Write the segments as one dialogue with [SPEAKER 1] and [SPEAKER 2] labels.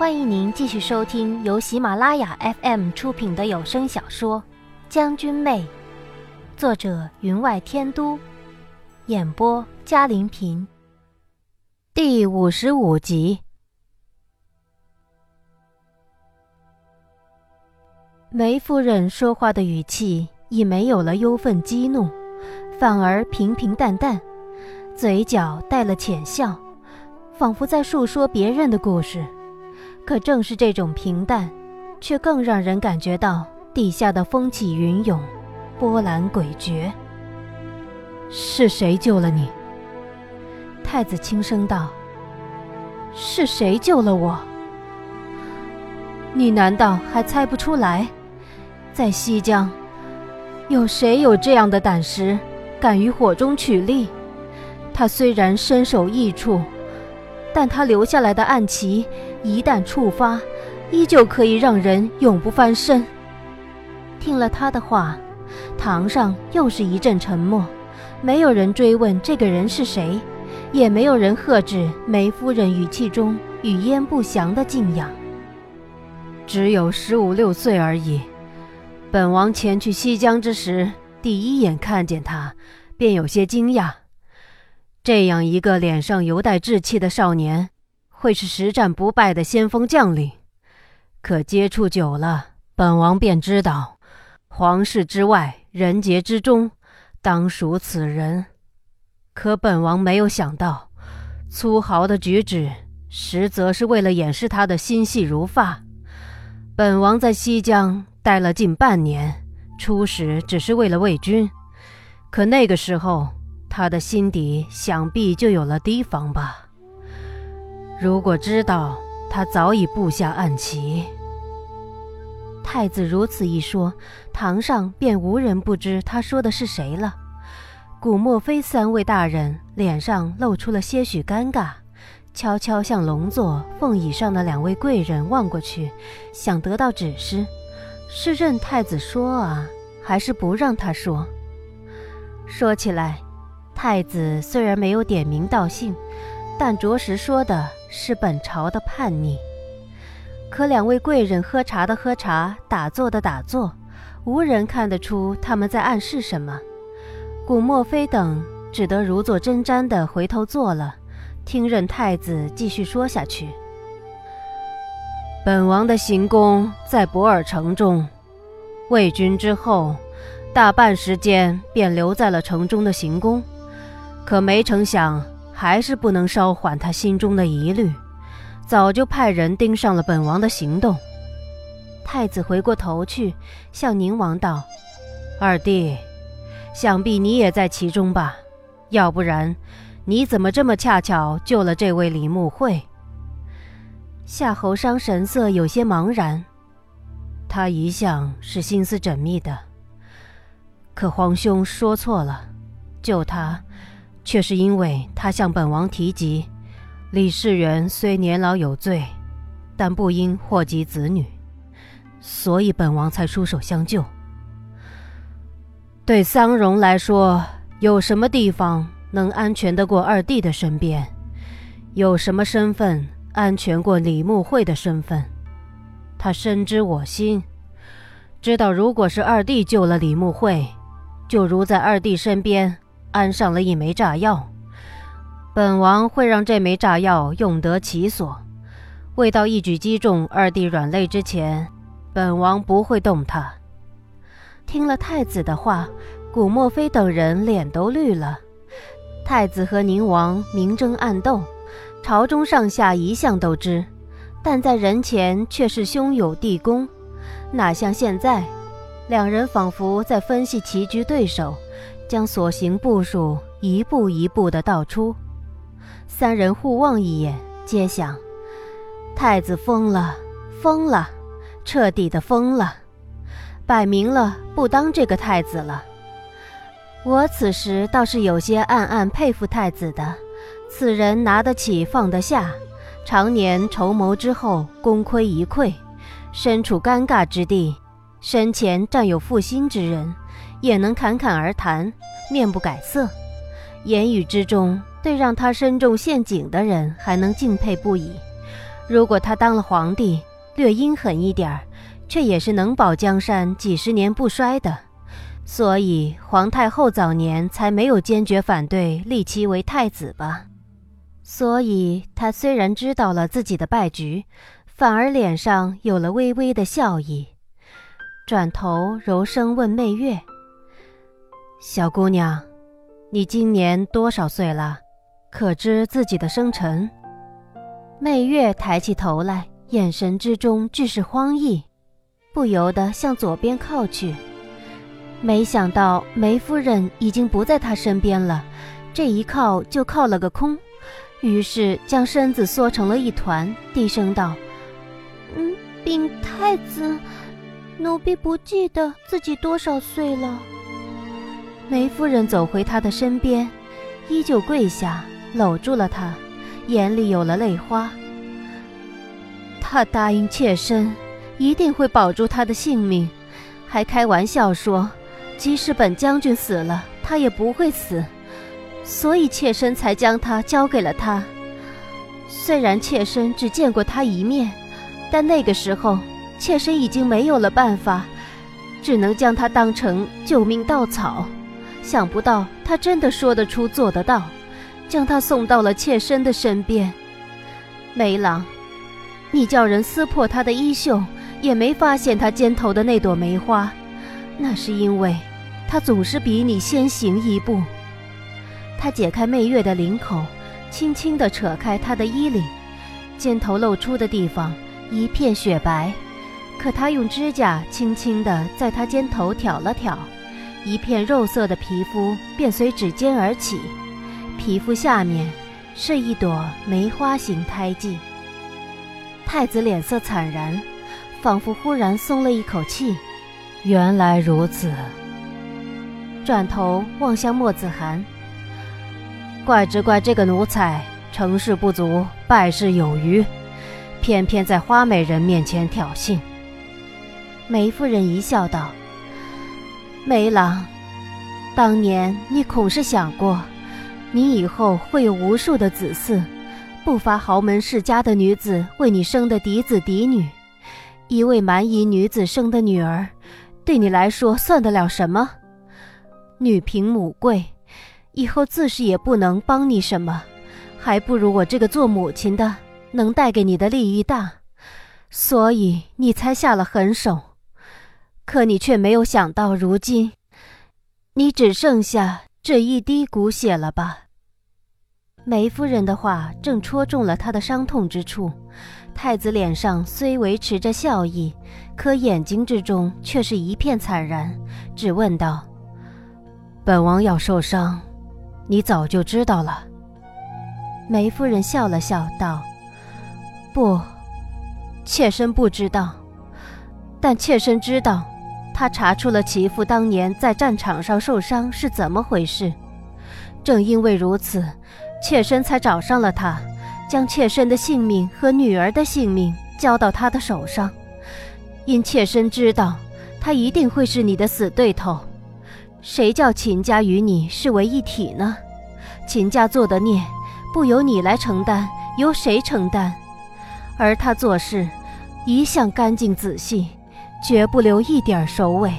[SPEAKER 1] 欢迎您继续收听由喜马拉雅 FM 出品的有声小说《将军妹》，作者云外天都，演播嘉玲平。第五十五集。梅夫人说话的语气已没有了忧愤激怒，反而平平淡淡，嘴角带了浅笑，仿佛在述说别人的故事。可正是这种平淡，却更让人感觉到地下的风起云涌，波澜诡谲。是谁救了你？太子轻声道：“是谁救了我？你难道还猜不出来？在西江，有谁有这样的胆识，敢于火中取栗？他虽然身首异处。”但他留下来的暗棋，一旦触发，依旧可以让人永不翻身。听了他的话，堂上又是一阵沉默，没有人追问这个人是谁，也没有人喝止梅夫人语气中语焉不详的敬仰。只有十五六岁而已。本王前去西江之时，第一眼看见他，便有些惊讶。这样一个脸上犹带稚气的少年，会是实战不败的先锋将领？可接触久了，本王便知道，皇室之外，人杰之中，当属此人。可本王没有想到，粗豪的举止，实则是为了掩饰他的心细如发。本王在西江待了近半年，初始只是为了魏军，可那个时候。他的心底想必就有了提防吧。如果知道，他早已布下暗棋。太子如此一说，堂上便无人不知他说的是谁了。古莫非三位大人脸上露出了些许尴尬，悄悄向龙座凤椅上的两位贵人望过去，想得到指示：是任太子说啊，还是不让他说？说起来。太子虽然没有点名道姓，但着实说的是本朝的叛逆。可两位贵人喝茶的喝茶，打坐的打坐，无人看得出他们在暗示什么。古墨非等只得如坐针毡的回头坐了，听任太子继续说下去。本王的行宫在博尔城中，魏军之后，大半时间便留在了城中的行宫。可没成想，还是不能稍缓他心中的疑虑，早就派人盯上了本王的行动。太子回过头去，向宁王道：“二弟，想必你也在其中吧？要不然，你怎么这么恰巧救了这位李慕慧？”夏侯商神色有些茫然，他一向是心思缜密的，可皇兄说错了，救他。却是因为他向本王提及，李世元虽年老有罪，但不应祸及子女，所以本王才出手相救。对桑荣来说，有什么地方能安全得过二弟的身边？有什么身份安全过李慕慧的身份？他深知我心，知道如果是二弟救了李慕慧，就如在二弟身边。安上了一枚炸药，本王会让这枚炸药用得其所，未到一举击中二弟软肋之前，本王不会动他。听了太子的话，古墨非等人脸都绿了。太子和宁王明争暗斗，朝中上下一向都知，但在人前却是兄友弟恭，哪像现在，两人仿佛在分析棋局对手。将所行步数一步一步地道出，三人互望一眼，皆想：太子疯了，疯了，彻底的疯了，摆明了不当这个太子了。我此时倒是有些暗暗佩服太子的，此人拿得起放得下，常年筹谋之后功亏一篑，身处尴尬之地，身前站有负心之人。也能侃侃而谈，面不改色，言语之中对让他身中陷阱的人还能敬佩不已，如果他当了皇帝，略阴狠一点儿，却也是能保江山几十年不衰的。所以皇太后早年才没有坚决反对立其为太子吧。所以他虽然知道了自己的败局，反而脸上有了微微的笑意，转头柔声问媚月：“小姑娘，你今年多少岁了？可知自己的生辰？”媚月抬起头来，眼神之中俱是荒意，不由得向左边靠去。没想到梅夫人已经不在他身边了，这一靠就靠了个空，于是将身子缩成了一团，低声道：“
[SPEAKER 2] 嗯，禀太子，奴婢不记得自己多少岁了。”
[SPEAKER 1] 梅夫人走回他的身边，依旧跪下，搂住了他。眼里有了泪花。他答应妾身，一定会保住他的性命，还开玩笑说，即使本将军死了，他也不会死，所以妾身才将他交给了他。虽然妾身只见过他一面，但那个时候，妾身已经没有了办法，只能将他当成救命稻草。想不到他真的说得出，做得到。将他送到了妾身的身边。梅郎，你叫人撕破他的衣袖，也没发现他肩头的那朵梅花，那是因为他总是比你先行一步。他解开媚月的领口，轻轻地扯开她的衣领，肩头露出的地方一片雪白，可他用指甲轻轻地在她肩头挑了挑，一片肉色的皮肤便随指尖而起。皮肤下面是一朵梅花形胎记。太子脸色惨然，仿佛忽然松了一口气。原来如此。转头望向莫子涵，怪只怪这个奴才成事不足败事有余，偏偏在花美人面前挑衅。梅夫人一笑道：“梅郎，当年你恐是想过。”你以后会有无数的子嗣，不乏豪门世家的女子为你生的嫡子嫡女。一位蛮夷女子生的女儿，对你来说算得了什么？女凭母贵，以后自是也不能帮你什么，还不如我这个做母亲的能带给你的利益大，所以你才下了狠手。可你却没有想到，如今你只剩下。这一滴骨血了吧？梅夫人的话正戳中了他的伤痛之处。太子脸上虽维持着笑意，可眼睛之中却是一片惨然，只问道：“本王要受伤，你早就知道了。”梅夫人笑了笑道：“不，妾身不知道，但妾身知道。”他查出了其父当年在战场上受伤是怎么回事，正因为如此，妾身才找上了他，将妾身的性命和女儿的性命交到他的手上。因妾身知道，他一定会是你的死对头。谁叫秦家与你是为一体呢？秦家做的孽，不由你来承担，由谁承担？而他做事，一向干净仔细。绝不留一点首尾。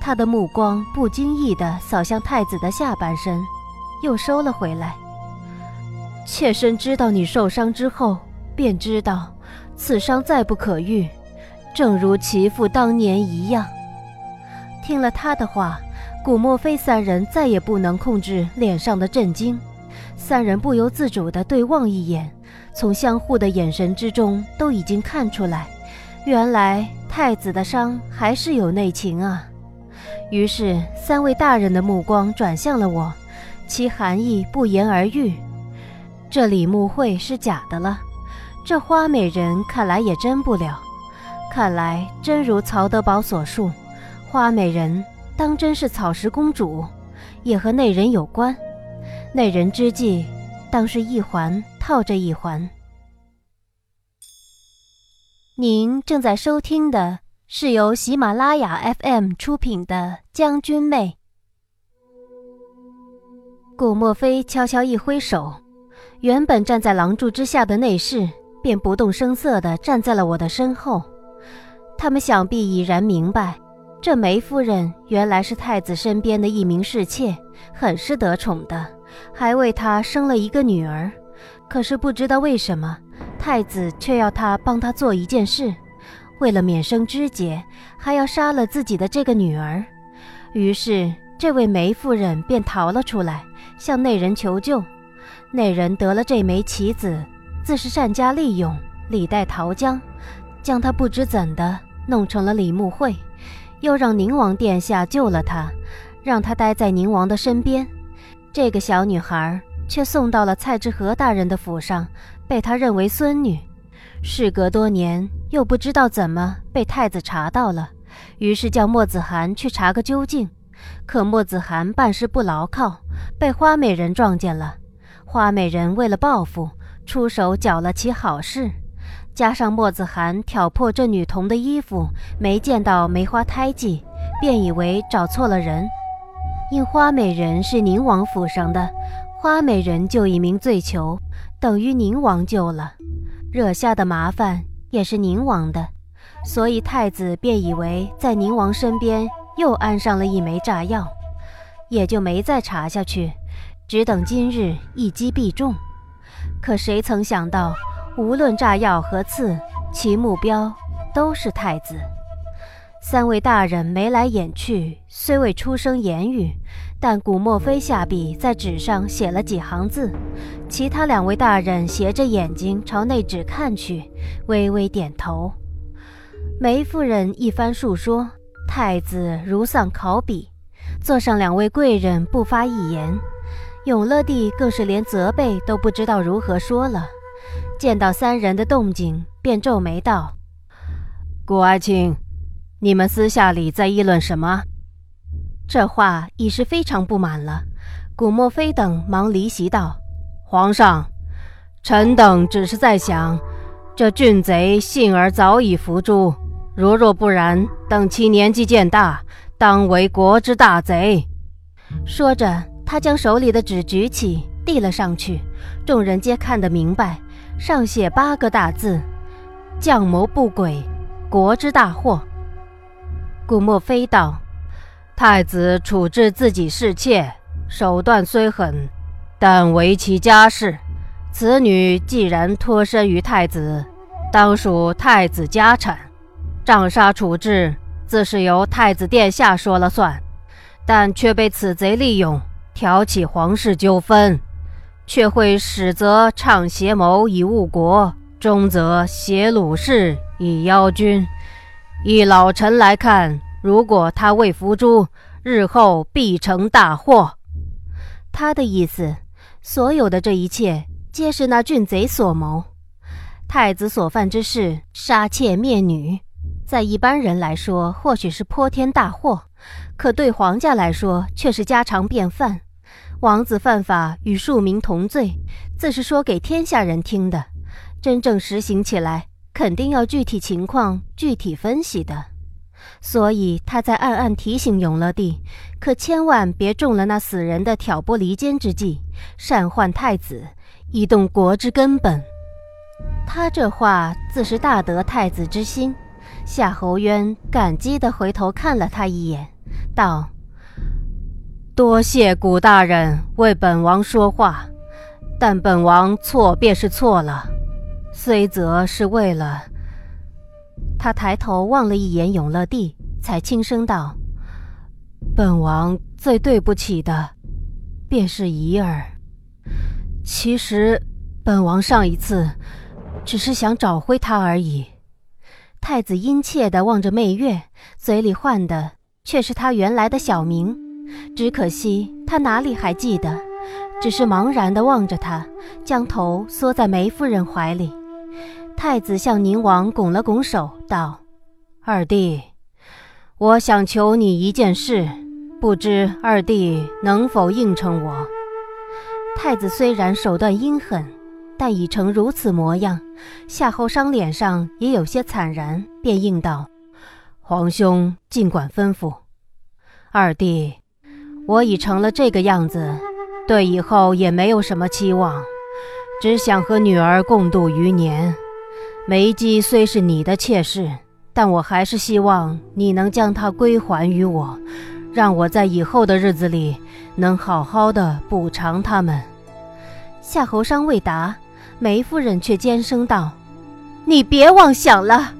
[SPEAKER 1] 他的目光不经意地扫向太子的下半身，又收了回来。妾身知道你受伤之后，便知道此伤再不可愈，正如其父当年一样。听了他的话，古墨非三人再也不能控制脸上的震惊，三人不由自主地对望一眼，从相互的眼神之中都已经看出来。原来太子的伤还是有内情啊！于是三位大人的目光转向了我，其含义不言而喻。这李慕慧是假的了，这花美人看来也真不了。看来真如曹德宝所述，花美人当真是草石公主，也和那人有关。那人之计，当是一环套着一环。您正在收听的是由喜马拉雅 FM 出品的《将军妹》。顾墨菲悄悄一挥手，原本站在廊柱之下的内侍便不动声色地站在了我的身后。他们想必已然明白，这梅夫人原来是太子身边的一名侍妾，很是得宠的，还为他生了一个女儿。可是不知道为什么，太子却要他帮他做一件事，为了免生枝节，还要杀了自己的这个女儿。于是，这位梅夫人便逃了出来，向那人求救。那人得了这枚棋子，自是善加利用，李代桃僵，将他不知怎的弄成了李慕慧，又让宁王殿下救了他，让他待在宁王的身边。这个小女孩却送到了蔡志和大人的府上，被他认为孙女。事隔多年，又不知道怎么被太子查到了，于是叫莫子涵去查个究竟。可莫子涵办事不牢靠，被花美人撞见了。花美人为了报复，出手搅了起好事，加上莫子涵挑破这女童的衣服，没见到梅花胎记，便以为找错了人。因花美人是宁王府上的，花美人就一名罪囚，等于宁王救了，惹下的麻烦也是宁王的，所以太子便以为在宁王身边又安上了一枚炸药，也就没再查下去。只等今日一击必中，可谁曾想到，无论炸药和刺，其目标都是太子。三位大人眉来眼去，虽未出声言语，但古墨飞下笔在纸上写了几行字。其他两位大人斜着眼睛朝那纸看去，微微点头。梅夫人一番述说，太子如丧考妣，座上两位贵人不发一言。永乐帝更是连责备都不知道如何说了，见到三人的动静，便皱眉道：“
[SPEAKER 3] 顾爱卿，你们私下里在议论什么？”
[SPEAKER 1] 这话已是非常不满了。古莫非等忙离席道：“
[SPEAKER 3] 皇上，臣等只是在想，这俊贼幸而早已伏诛，如若不然，等其年纪渐大，当为国之大贼。”
[SPEAKER 1] 说着。他将手里的纸举起，递了上去，众人皆看得明白，上写八个大字：“将谋不轨，国之大祸。”
[SPEAKER 3] 古莫非道：“太子处置自己侍妾，手段虽狠，但为其家事。此女既然脱身于太子，当属太子家产，杖杀处置自是由太子殿下说了算，但却被此贼利用。”挑起皇室纠纷，却会始则倡邪谋以误国，终则挟鲁氏以邀君。依老臣来看，如果他未伏诛，日后必成大祸。
[SPEAKER 1] 他的意思，所有的这一切皆是那俊贼所谋。太子所犯之事，杀妾灭女，在一般人来说或许是泼天大祸，可对皇家来说却是家常便饭。王子犯法与庶民同罪，自是说给天下人听的。真正实行起来，肯定要具体情况具体分析的。所以他在暗暗提醒永乐帝，可千万别中了那死人的挑拨离间之计，擅换太子，以动国之根本。他这话自是大得太子之心。夏侯渊感激地回头看了他一眼，道。
[SPEAKER 3] 多谢古大人为本王说话，但本王错便是错了，虽则是为了。
[SPEAKER 1] 他抬头望了一眼永乐帝，才轻声道：“
[SPEAKER 3] 本王最对不起的，便是怡儿。其实，本王上一次只是想找回她而已。”
[SPEAKER 1] 太子殷切地望着媚月，嘴里唤的却是他原来的小名。只可惜他哪里还记得，只是茫然地望着他，将头缩在梅夫人怀里。太子向宁王拱了拱手，道：“
[SPEAKER 3] 二弟，我想求你一件事，不知二弟能否应承我？”
[SPEAKER 1] 太子虽然手段阴狠，但已成如此模样，夏侯商脸上也有些惨然，便应道：“
[SPEAKER 3] 皇兄尽管吩咐，二弟。”我已成了这个样子，对以后也没有什么期望，只想和女儿共度余年。梅姬虽是你的妾室，但我还是希望你能将她归还于我，让我在以后的日子里能好好的补偿他们。”
[SPEAKER 1] 夏侯商未答，梅夫人却尖声道：“你别妄想了，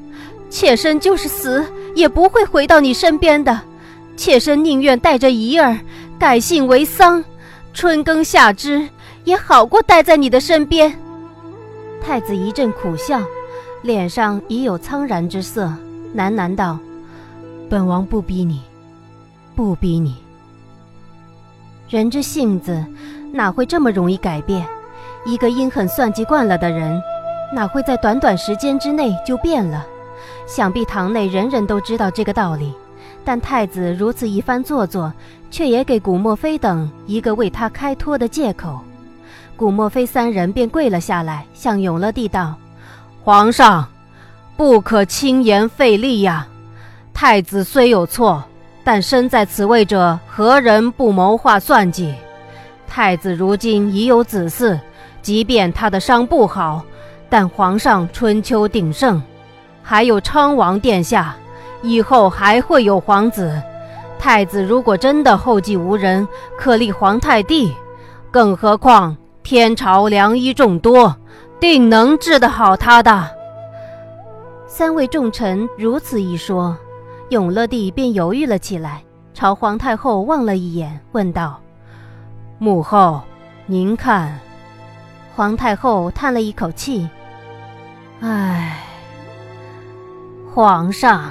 [SPEAKER 1] 妾身就是死也不会回到你身边的。妾身宁愿带着仪儿改姓为桑，春耕夏织，也好过待在你的身边。”太子一阵苦笑，脸上已有苍然之色，喃喃道：“
[SPEAKER 3] 本王不逼你，不逼你。
[SPEAKER 1] 人之性子，哪会这么容易改变？”一个阴狠算计惯了的人，哪会在短短时间之内就变了？想必堂内人人都知道这个道理，但太子如此一番做作，却也给古墨非等一个为他开脱的借口。古墨非三人便跪了下来，向永乐帝道：“
[SPEAKER 3] 皇上，不可轻言废立呀！太子虽有错，但身在此位者何人不谋划算计？太子如今已有子嗣。”即便他的伤不好，但皇上春秋鼎盛，还有昌王殿下，以后还会有皇子。太子如果真的后继无人，可立皇太帝。更何况天朝良医众多，定能治得好他的。
[SPEAKER 1] 三位重臣如此一说，永乐帝便犹豫了起来，朝皇太后望了一眼，问道：“
[SPEAKER 3] 母后，您看？”
[SPEAKER 1] 皇太后叹了一口气：“
[SPEAKER 3] 唉，皇上，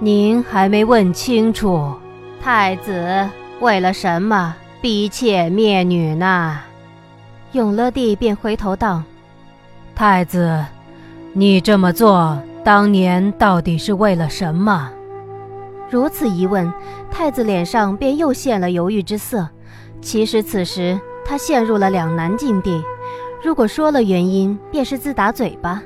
[SPEAKER 3] 您还没问清楚，太子为了什么逼妾灭女呢？”
[SPEAKER 1] 永乐帝便回头道：“
[SPEAKER 3] 太子，你这么做当年到底是为了什么？”
[SPEAKER 1] 如此一问，太子脸上便又现了犹豫之色。其实此时。他陷入了两难境地，如果说了原因，便是自打嘴巴，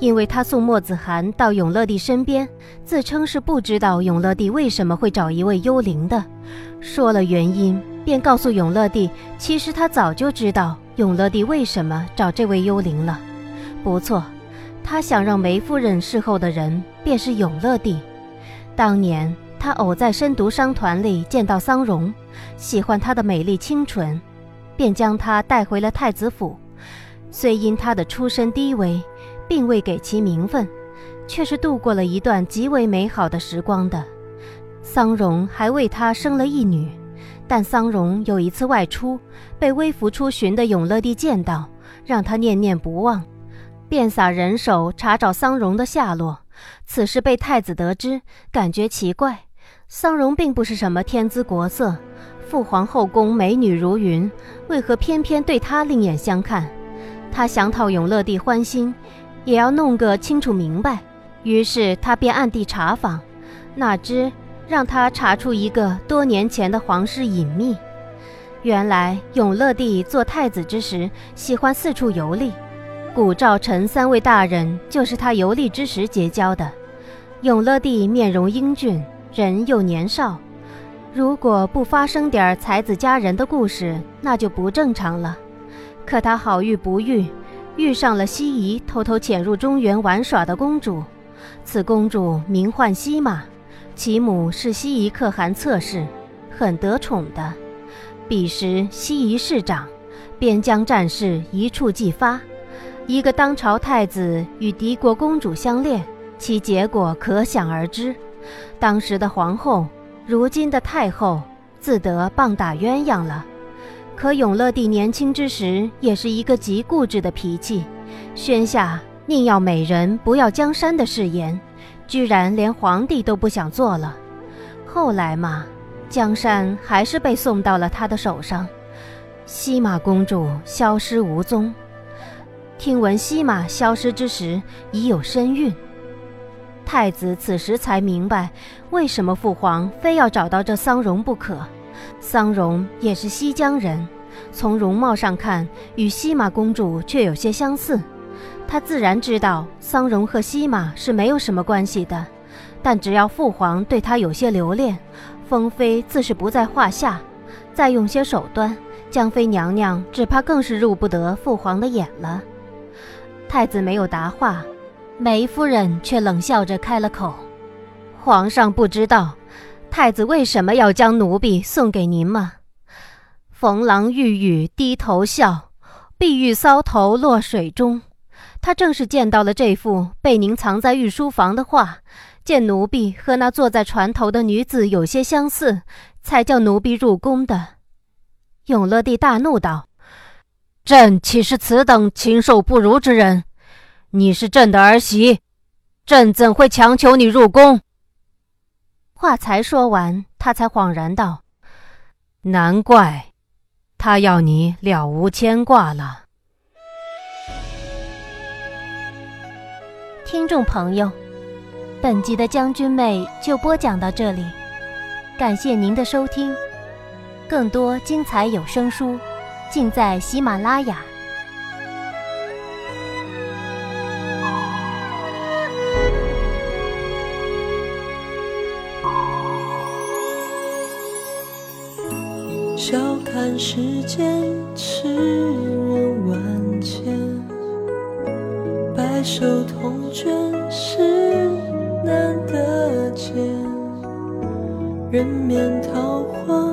[SPEAKER 1] 因为他送墨子涵到永乐帝身边，自称是不知道永乐帝为什么会找一位幽灵的；说了原因，便告诉永乐帝，其实他早就知道永乐帝为什么找这位幽灵了。不错，他想让梅夫人侍候的人便是永乐帝。当年他偶在深读商团里见到桑荣，喜欢她的美丽清纯。便将她带回了太子府，虽因她的出身低微，并未给其名分，却是度过了一段极为美好的时光的。桑荣还为他生了一女，但桑荣有一次外出，被微服出巡的永乐帝见到，让他念念不忘，便撒人手查找桑荣的下落。此事被太子得知，感觉奇怪，桑荣并不是什么天姿国色。父皇后宫美女如云，为何偏偏对他另眼相看？他想讨永乐帝欢心，也要弄个清楚明白。于是他便暗地查访，哪知让他查出一个多年前的皇室隐秘。原来永乐帝做太子之时，喜欢四处游历，古赵陈三位大人就是他游历之时结交的。永乐帝面容英俊，人又年少。如果不发生点才子佳人的故事，那就不正常了。可他好遇不遇，遇上了西夷偷偷潜入中原玩耍的公主。此公主名唤西马，其母是西夷可汗侧室，很得宠的。彼时西夷市长，边疆战事一触即发，一个当朝太子与敌国公主相恋，其结果可想而知。当时的皇后。如今的太后自得棒打鸳鸯了，可永乐帝年轻之时也是一个极固执的脾气，宣下宁要美人不要江山的誓言，居然连皇帝都不想做了。后来嘛，江山还是被送到了他的手上，西马公主消失无踪。听闻西马消失之时已有身孕。太子此时才明白，为什么父皇非要找到这桑荣不可。桑荣也是西江人，从容貌上看，与西马公主却有些相似。他自然知道桑荣和西马是没有什么关系的，但只要父皇对他有些留恋，封妃自是不在话下。再用些手段，江妃娘娘只怕更是入不得父皇的眼了。太子没有答话，梅夫人却冷笑着开了口：“皇上不知道太子为什么要将奴婢送给您吗？”冯郎玉宇低头笑，碧玉搔头落水中。他正是见到了这幅被您藏在御书房的画，见奴婢和那坐在船头的女子有些相似，才叫奴婢入宫的。永乐帝大怒道：“朕岂是此等禽兽不如之人？你是朕的儿媳，朕怎会强求你入宫？”话才说完，他才恍然道：“难怪。”他要你了无牵挂了，
[SPEAKER 2] 听众朋友，本集的将军妹就播讲到这里，感谢您的收听，更多精彩有声书尽在喜马拉雅。
[SPEAKER 4] 笑看世间痴白首同卷是难得见。人面桃花